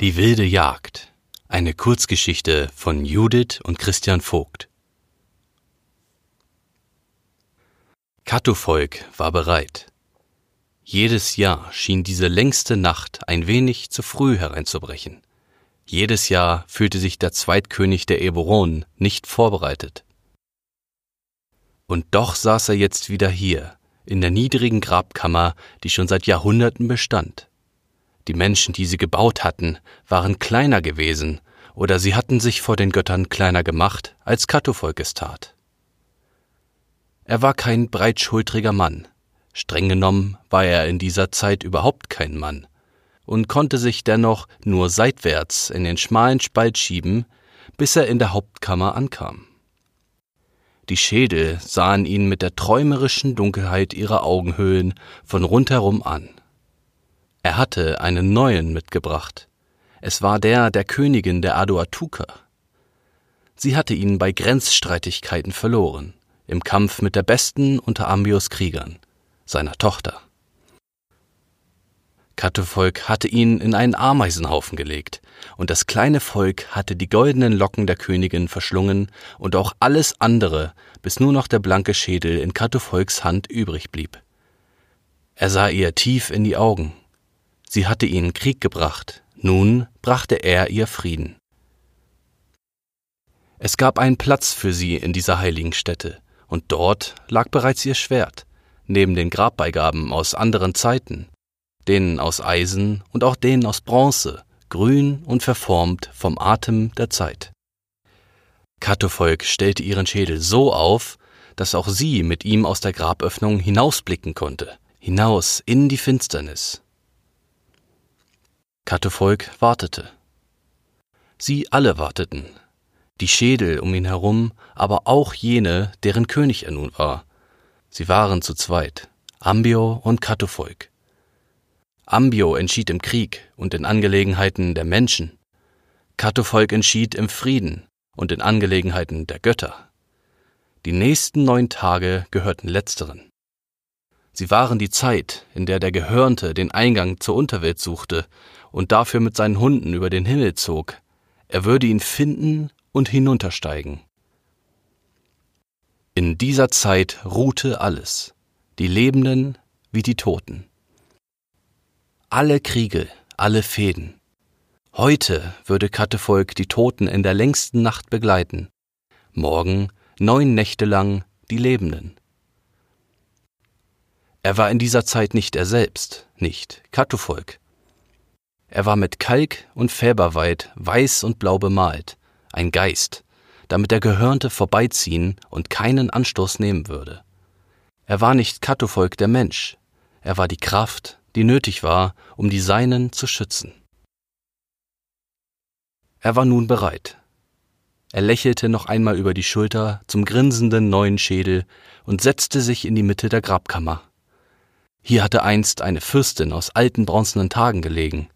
Die wilde Jagd. Eine Kurzgeschichte von Judith und Christian Vogt. Katovolk war bereit. Jedes Jahr schien diese längste Nacht ein wenig zu früh hereinzubrechen. Jedes Jahr fühlte sich der Zweitkönig der Eburonen nicht vorbereitet. Und doch saß er jetzt wieder hier, in der niedrigen Grabkammer, die schon seit Jahrhunderten bestand. Die Menschen, die sie gebaut hatten, waren kleiner gewesen, oder sie hatten sich vor den Göttern kleiner gemacht, als Katovolk es tat. Er war kein breitschultriger Mann, streng genommen war er in dieser Zeit überhaupt kein Mann, und konnte sich dennoch nur seitwärts in den schmalen Spalt schieben, bis er in der Hauptkammer ankam. Die Schädel sahen ihn mit der träumerischen Dunkelheit ihrer Augenhöhlen von rundherum an. Er hatte einen neuen mitgebracht. Es war der der Königin der Aduatuka. Sie hatte ihn bei Grenzstreitigkeiten verloren, im Kampf mit der besten unter Ambios Kriegern, seiner Tochter. Kattevolk hatte ihn in einen Ameisenhaufen gelegt, und das kleine Volk hatte die goldenen Locken der Königin verschlungen und auch alles andere, bis nur noch der blanke Schädel in Kattevolks Hand übrig blieb. Er sah ihr tief in die Augen, Sie hatte ihnen Krieg gebracht, nun brachte er ihr Frieden. Es gab einen Platz für sie in dieser heiligen Stätte, und dort lag bereits ihr Schwert, neben den Grabbeigaben aus anderen Zeiten, denen aus Eisen und auch denen aus Bronze, grün und verformt vom Atem der Zeit. Katovolk stellte ihren Schädel so auf, dass auch sie mit ihm aus der Graböffnung hinausblicken konnte, hinaus in die Finsternis. Kattevolk wartete. Sie alle warteten, die Schädel um ihn herum, aber auch jene, deren König er nun war. Sie waren zu zweit, Ambio und Kattevolk. Ambio entschied im Krieg und in Angelegenheiten der Menschen. Kattevolk entschied im Frieden und in Angelegenheiten der Götter. Die nächsten neun Tage gehörten letzteren. Sie waren die Zeit, in der der Gehörnte den Eingang zur Unterwelt suchte und dafür mit seinen Hunden über den Himmel zog, er würde ihn finden und hinuntersteigen. In dieser Zeit ruhte alles, die Lebenden wie die Toten. Alle Kriege, alle Fäden. Heute würde Kattevolk die Toten in der längsten Nacht begleiten, morgen neun Nächte lang die Lebenden. Er war in dieser Zeit nicht er selbst, nicht Kattevolk, er war mit Kalk und Färberweid weiß und blau bemalt, ein Geist, damit der Gehörnte vorbeiziehen und keinen Anstoß nehmen würde. Er war nicht Kattovolk der Mensch, er war die Kraft, die nötig war, um die Seinen zu schützen. Er war nun bereit. Er lächelte noch einmal über die Schulter zum grinsenden neuen Schädel und setzte sich in die Mitte der Grabkammer. Hier hatte einst eine Fürstin aus alten bronzenen Tagen gelegen,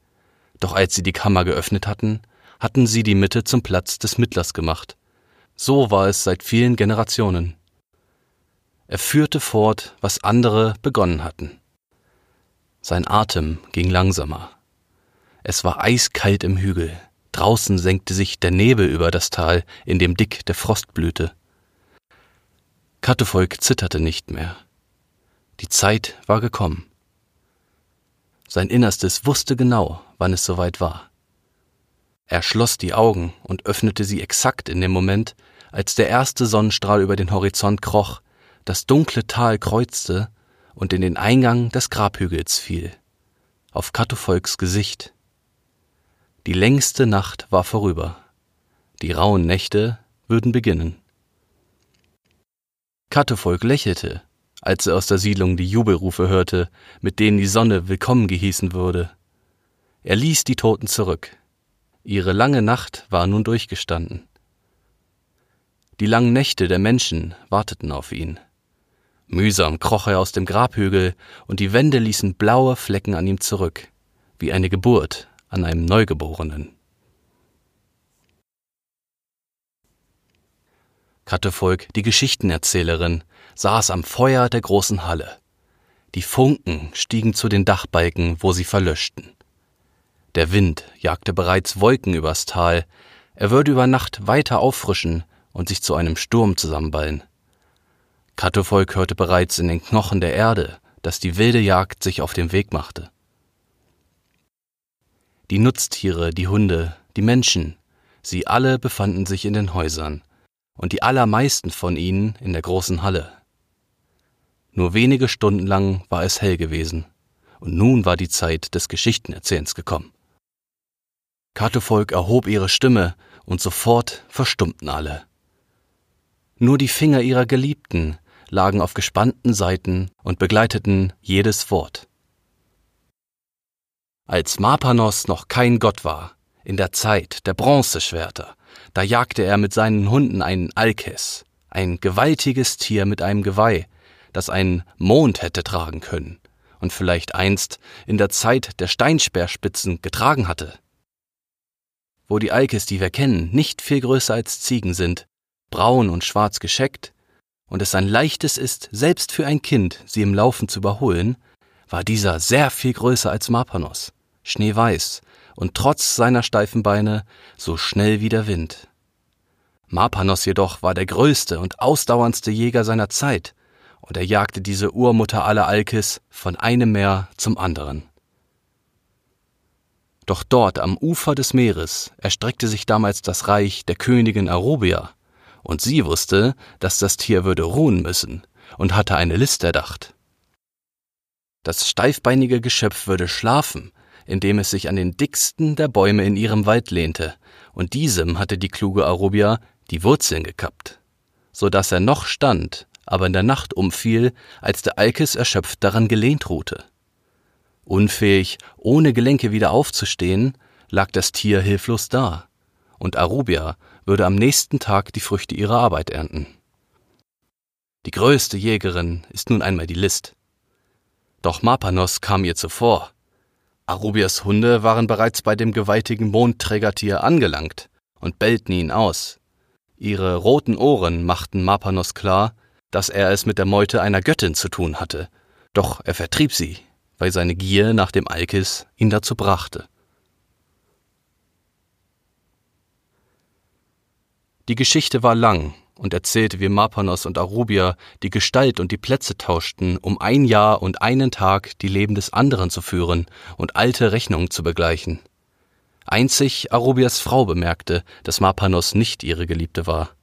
doch als sie die Kammer geöffnet hatten, hatten sie die Mitte zum Platz des Mittlers gemacht. So war es seit vielen Generationen. Er führte fort, was andere begonnen hatten. Sein Atem ging langsamer. Es war eiskalt im Hügel. Draußen senkte sich der Nebel über das Tal, in dem dick der Frost blühte. Kattevolk zitterte nicht mehr. Die Zeit war gekommen. Sein Innerstes wusste genau, wann es soweit war. Er schloss die Augen und öffnete sie exakt in dem Moment, als der erste Sonnenstrahl über den Horizont kroch, das dunkle Tal kreuzte und in den Eingang des Grabhügels fiel, auf Katofolks Gesicht. Die längste Nacht war vorüber, die rauen Nächte würden beginnen. Katofolk lächelte als er aus der Siedlung die Jubelrufe hörte, mit denen die Sonne willkommen gehießen wurde. Er ließ die Toten zurück. Ihre lange Nacht war nun durchgestanden. Die langen Nächte der Menschen warteten auf ihn. Mühsam kroch er aus dem Grabhügel, und die Wände ließen blaue Flecken an ihm zurück, wie eine Geburt an einem Neugeborenen. Kattevolk, die Geschichtenerzählerin, saß am Feuer der großen Halle. Die Funken stiegen zu den Dachbalken, wo sie verlöschten. Der Wind jagte bereits Wolken übers Tal, er würde über Nacht weiter auffrischen und sich zu einem Sturm zusammenballen. Katovolk hörte bereits in den Knochen der Erde, dass die wilde Jagd sich auf den Weg machte. Die Nutztiere, die Hunde, die Menschen, sie alle befanden sich in den Häusern, und die allermeisten von ihnen in der großen Halle. Nur wenige Stunden lang war es hell gewesen, und nun war die Zeit des Geschichtenerzählens gekommen. Katovolk erhob ihre Stimme, und sofort verstummten alle. Nur die Finger ihrer Geliebten lagen auf gespannten Seiten und begleiteten jedes Wort. Als Marpanos noch kein Gott war, in der Zeit der Bronzeschwerter, da jagte er mit seinen Hunden einen Alkes, ein gewaltiges Tier mit einem Geweih, das einen Mond hätte tragen können und vielleicht einst in der Zeit der Steinsperrspitzen getragen hatte. Wo die Alkes, die wir kennen, nicht viel größer als Ziegen sind, braun und schwarz gescheckt, und es ein leichtes ist, selbst für ein Kind, sie im Laufen zu überholen, war dieser sehr viel größer als Marpanos, schneeweiß und trotz seiner steifen Beine so schnell wie der Wind. Marpanos jedoch war der größte und ausdauerndste Jäger seiner Zeit, und er jagte diese Urmutter aller Alkis von einem Meer zum anderen. Doch dort am Ufer des Meeres erstreckte sich damals das Reich der Königin Arubia, und sie wusste, dass das Tier würde ruhen müssen und hatte eine List erdacht. Das steifbeinige Geschöpf würde schlafen, indem es sich an den dicksten der Bäume in ihrem Wald lehnte, und diesem hatte die kluge Arubia die Wurzeln gekappt, so dass er noch stand, aber in der Nacht umfiel, als der Alkes erschöpft daran gelehnt ruhte. Unfähig, ohne Gelenke wieder aufzustehen, lag das Tier hilflos da, und Arubia würde am nächsten Tag die Früchte ihrer Arbeit ernten. Die größte Jägerin ist nun einmal die List. Doch Mapanos kam ihr zuvor. Arubias Hunde waren bereits bei dem gewaltigen Mondträgertier angelangt und bellten ihn aus. Ihre roten Ohren machten Mapanos klar, dass er es mit der Meute einer Göttin zu tun hatte, doch er vertrieb sie, weil seine Gier nach dem Alkis ihn dazu brachte. Die Geschichte war lang und erzählte, wie Marpanos und Arubia die Gestalt und die Plätze tauschten, um ein Jahr und einen Tag die Leben des anderen zu führen und alte Rechnungen zu begleichen. Einzig Arubias Frau bemerkte, dass Marpanos nicht ihre Geliebte war.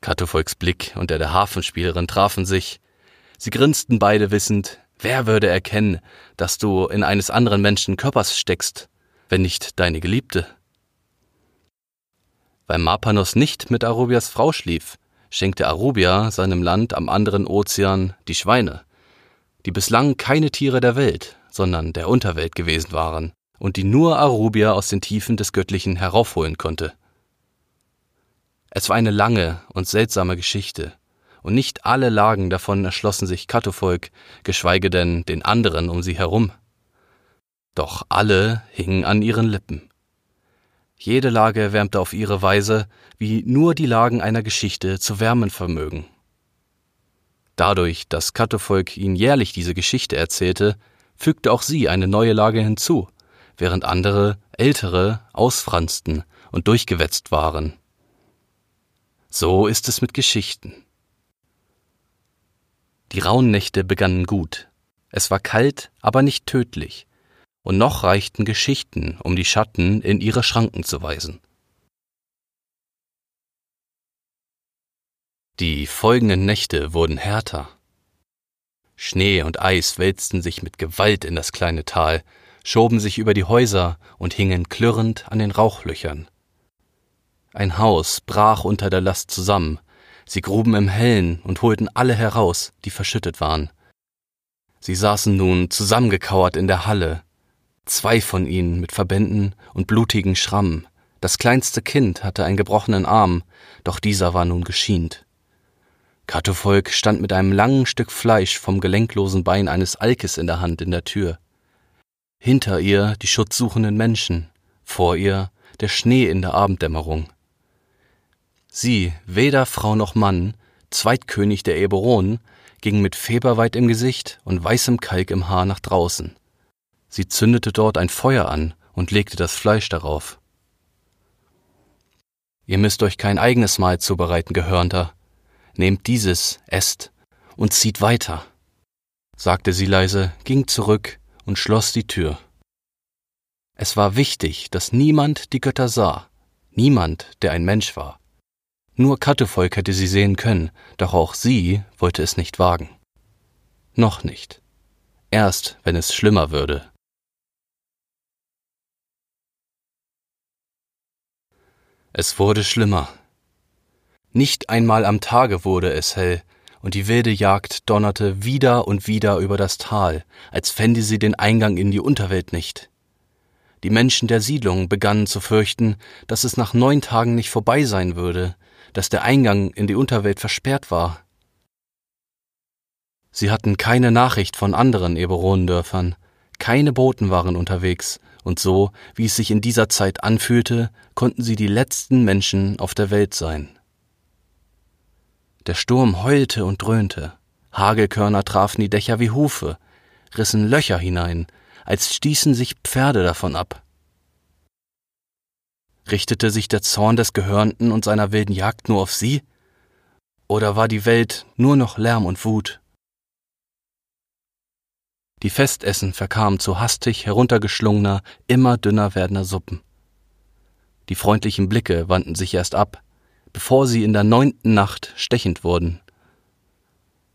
Katofolks Blick und der der Hafenspielerin trafen sich. Sie grinsten beide wissend, wer würde erkennen, dass du in eines anderen Menschen Körpers steckst, wenn nicht deine Geliebte? Weil Marpanos nicht mit Arubias Frau schlief, schenkte Arubia seinem Land am anderen Ozean die Schweine, die bislang keine Tiere der Welt, sondern der Unterwelt gewesen waren und die nur Arubia aus den Tiefen des Göttlichen heraufholen konnte. Es war eine lange und seltsame Geschichte, und nicht alle Lagen davon erschlossen sich Katofolk, geschweige denn den anderen um sie herum. Doch alle hingen an ihren Lippen. Jede Lage wärmte auf ihre Weise, wie nur die Lagen einer Geschichte zu wärmen vermögen. Dadurch, dass Kattevolk ihnen jährlich diese Geschichte erzählte, fügte auch sie eine neue Lage hinzu, während andere, ältere, ausfransten und durchgewetzt waren. So ist es mit Geschichten. Die rauen Nächte begannen gut. Es war kalt, aber nicht tödlich, und noch reichten Geschichten, um die Schatten in ihre Schranken zu weisen. Die folgenden Nächte wurden härter. Schnee und Eis wälzten sich mit Gewalt in das kleine Tal, schoben sich über die Häuser und hingen klirrend an den Rauchlöchern. Ein Haus brach unter der Last zusammen, sie gruben im Hellen und holten alle heraus, die verschüttet waren. Sie saßen nun zusammengekauert in der Halle, zwei von ihnen mit Verbänden und blutigen Schrammen. Das kleinste Kind hatte einen gebrochenen Arm, doch dieser war nun geschient. Katofolk stand mit einem langen Stück Fleisch vom gelenklosen Bein eines Alkes in der Hand in der Tür. Hinter ihr die schutzsuchenden Menschen, vor ihr der Schnee in der Abenddämmerung. Sie, weder Frau noch Mann, Zweitkönig der Eberonen, ging mit Feberweit im Gesicht und weißem Kalk im Haar nach draußen. Sie zündete dort ein Feuer an und legte das Fleisch darauf. Ihr müsst euch kein eigenes Mahl zubereiten, Gehörnter. Nehmt dieses, esst und zieht weiter, sagte sie leise, ging zurück und schloss die Tür. Es war wichtig, dass niemand die Götter sah, niemand, der ein Mensch war. Nur Kattevolk hätte sie sehen können, doch auch sie wollte es nicht wagen. Noch nicht. Erst, wenn es schlimmer würde. Es wurde schlimmer. Nicht einmal am Tage wurde es hell, und die wilde Jagd donnerte wieder und wieder über das Tal, als fände sie den Eingang in die Unterwelt nicht. Die Menschen der Siedlung begannen zu fürchten, dass es nach neun Tagen nicht vorbei sein würde, dass der Eingang in die Unterwelt versperrt war. Sie hatten keine Nachricht von anderen Eberonendörfern, keine Boten waren unterwegs, und so, wie es sich in dieser Zeit anfühlte, konnten sie die letzten Menschen auf der Welt sein. Der Sturm heulte und dröhnte, Hagelkörner trafen die Dächer wie Hufe, rissen Löcher hinein, als stießen sich Pferde davon ab. Richtete sich der Zorn des Gehörnten und seiner wilden Jagd nur auf sie? Oder war die Welt nur noch Lärm und Wut? Die Festessen verkamen zu hastig heruntergeschlungener, immer dünner werdender Suppen. Die freundlichen Blicke wandten sich erst ab, bevor sie in der neunten Nacht stechend wurden.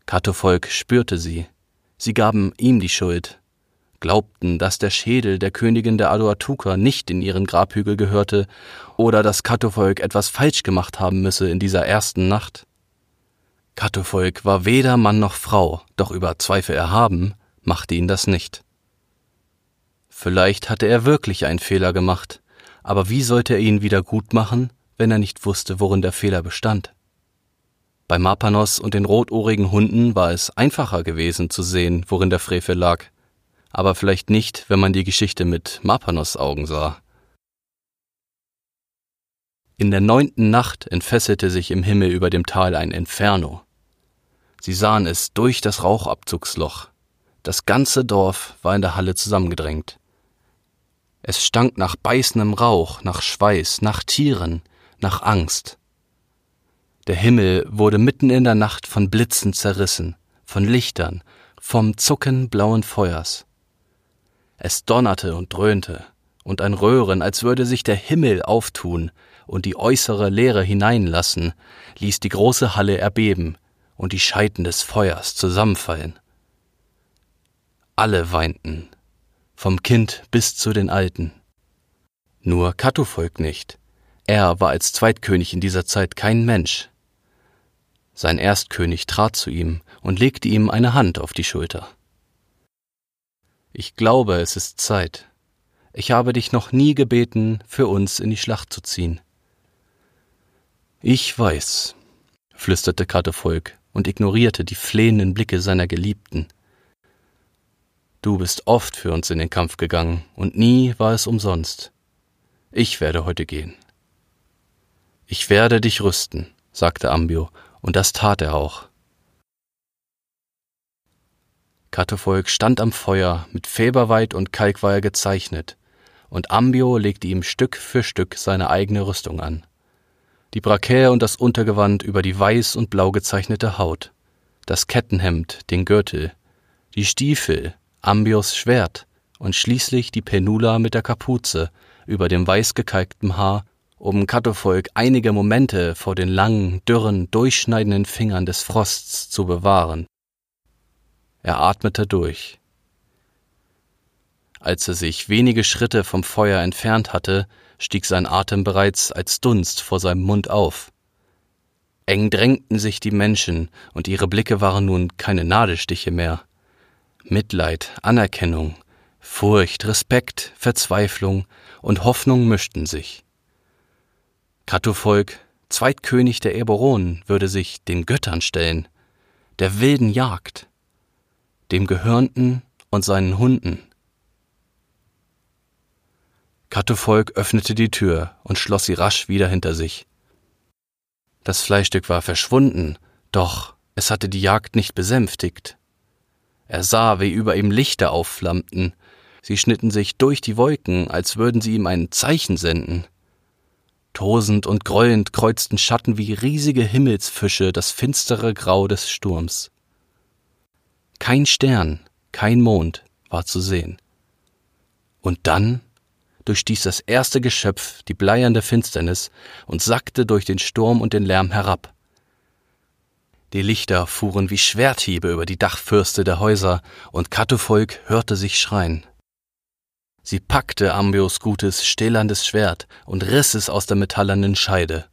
Katovolk spürte sie, sie gaben ihm die Schuld, glaubten, dass der Schädel der Königin der Aduatuka nicht in ihren Grabhügel gehörte oder dass Katovolk etwas falsch gemacht haben müsse in dieser ersten Nacht. Katovolk war weder Mann noch Frau, doch über Zweifel erhaben, machte ihn das nicht. Vielleicht hatte er wirklich einen Fehler gemacht, aber wie sollte er ihn wieder gut machen, wenn er nicht wusste, worin der Fehler bestand? Bei Mapanos und den rotohrigen Hunden war es einfacher gewesen zu sehen, worin der Frevel lag, aber vielleicht nicht, wenn man die Geschichte mit Mapanos Augen sah. In der neunten Nacht entfesselte sich im Himmel über dem Tal ein Inferno. Sie sahen es durch das Rauchabzugsloch, das ganze Dorf war in der Halle zusammengedrängt. Es stank nach beißendem Rauch, nach Schweiß, nach Tieren, nach Angst. Der Himmel wurde mitten in der Nacht von Blitzen zerrissen, von Lichtern, vom Zucken blauen Feuers. Es donnerte und dröhnte, und ein Röhren, als würde sich der Himmel auftun und die äußere Leere hineinlassen, ließ die große Halle erbeben und die Scheiten des Feuers zusammenfallen. Alle weinten, vom Kind bis zu den Alten. Nur Katufolk nicht. Er war als Zweitkönig in dieser Zeit kein Mensch. Sein Erstkönig trat zu ihm und legte ihm eine Hand auf die Schulter. Ich glaube, es ist Zeit. Ich habe dich noch nie gebeten, für uns in die Schlacht zu ziehen. Ich weiß, flüsterte Katufolk und ignorierte die flehenden Blicke seiner Geliebten. Du bist oft für uns in den Kampf gegangen, und nie war es umsonst. Ich werde heute gehen. Ich werde dich rüsten, sagte Ambio, und das tat er auch. Kattefolk stand am Feuer, mit Fäberweit und Kalkweiher gezeichnet, und Ambio legte ihm Stück für Stück seine eigene Rüstung an. Die Brakäre und das Untergewand über die weiß und blau gezeichnete Haut, das Kettenhemd, den Gürtel, die Stiefel, Ambios Schwert und schließlich die Penula mit der Kapuze über dem weißgekalkten Haar, um Katofolk einige Momente vor den langen, dürren, durchschneidenden Fingern des Frosts zu bewahren. Er atmete durch. Als er sich wenige Schritte vom Feuer entfernt hatte, stieg sein Atem bereits als Dunst vor seinem Mund auf. Eng drängten sich die Menschen, und ihre Blicke waren nun keine Nadelstiche mehr. Mitleid, Anerkennung, Furcht, Respekt, Verzweiflung und Hoffnung mischten sich. Katovolk, Zweitkönig der Eberonen, würde sich den Göttern stellen, der wilden Jagd, dem Gehörnten und seinen Hunden. Katovolk öffnete die Tür und schloss sie rasch wieder hinter sich. Das Fleischstück war verschwunden, doch es hatte die Jagd nicht besänftigt. Er sah, wie über ihm Lichter aufflammten, Sie schnitten sich durch die Wolken, als würden sie ihm ein Zeichen senden. Tosend und grollend kreuzten Schatten wie riesige Himmelsfische das finstere Grau des Sturms. Kein Stern, kein Mond war zu sehen. Und dann durchstieß das erste Geschöpf die bleiernde Finsternis und sackte durch den Sturm und den Lärm herab. Die Lichter fuhren wie Schwerthiebe über die Dachfürste der Häuser, und Katofolk hörte sich schreien. Sie packte Ambios gutes, stählernes Schwert und riss es aus der metallernen Scheide.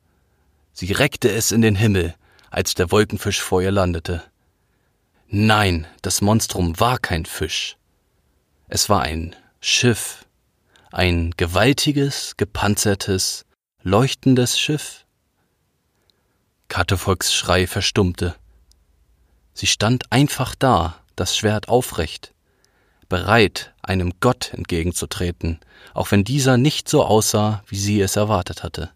Sie reckte es in den Himmel, als der Wolkenfisch vor ihr landete. Nein, das Monstrum war kein Fisch. Es war ein Schiff, ein gewaltiges, gepanzertes, leuchtendes Schiff. Kattefolks Schrei verstummte. Sie stand einfach da, das Schwert aufrecht, bereit, einem Gott entgegenzutreten, auch wenn dieser nicht so aussah, wie sie es erwartet hatte.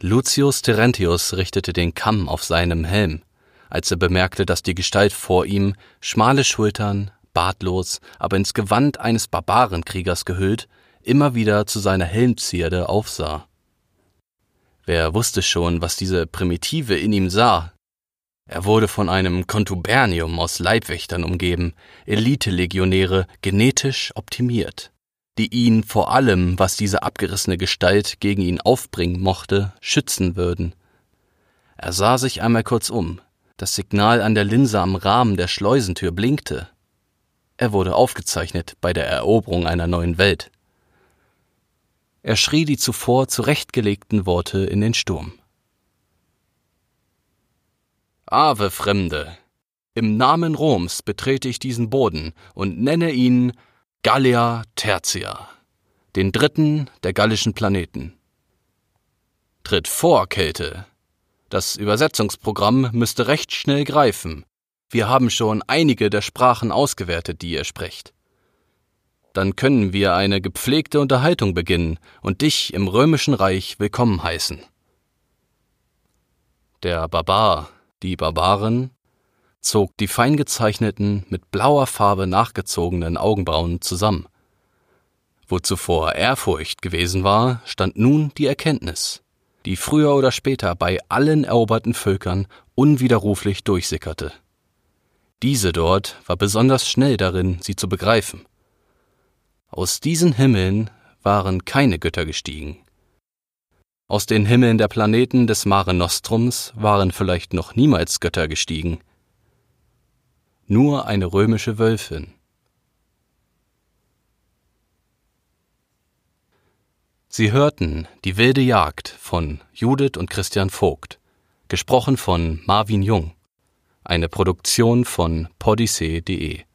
Lucius Terentius richtete den Kamm auf seinem Helm, als er bemerkte, dass die Gestalt vor ihm, schmale Schultern, bartlos, aber ins Gewand eines Barbarenkriegers gehüllt, immer wieder zu seiner Helmzierde aufsah. Wer wusste schon, was diese Primitive in ihm sah, er wurde von einem Kontubernium aus Leibwächtern umgeben, Elite-Legionäre, genetisch optimiert, die ihn vor allem, was diese abgerissene Gestalt gegen ihn aufbringen mochte, schützen würden. Er sah sich einmal kurz um. Das Signal an der Linse am Rahmen der Schleusentür blinkte. Er wurde aufgezeichnet bei der Eroberung einer neuen Welt. Er schrie die zuvor zurechtgelegten Worte in den Sturm. Ave Fremde, im Namen Roms betrete ich diesen Boden und nenne ihn Gallia Tertia, den dritten der gallischen Planeten. Tritt vor, Kälte. Das Übersetzungsprogramm müsste recht schnell greifen. Wir haben schon einige der Sprachen ausgewertet, die ihr sprecht. Dann können wir eine gepflegte Unterhaltung beginnen und dich im römischen Reich willkommen heißen. Der Barbar die Barbaren, zog die fein gezeichneten, mit blauer Farbe nachgezogenen Augenbrauen zusammen. Wo zuvor Ehrfurcht gewesen war, stand nun die Erkenntnis, die früher oder später bei allen eroberten Völkern unwiderruflich durchsickerte. Diese dort war besonders schnell darin, sie zu begreifen. Aus diesen Himmeln waren keine Götter gestiegen, aus den Himmeln der Planeten des Mare Nostrums waren vielleicht noch niemals Götter gestiegen. Nur eine römische Wölfin. Sie hörten Die wilde Jagd von Judith und Christian Vogt, gesprochen von Marvin Jung, eine Produktion von podyssee.de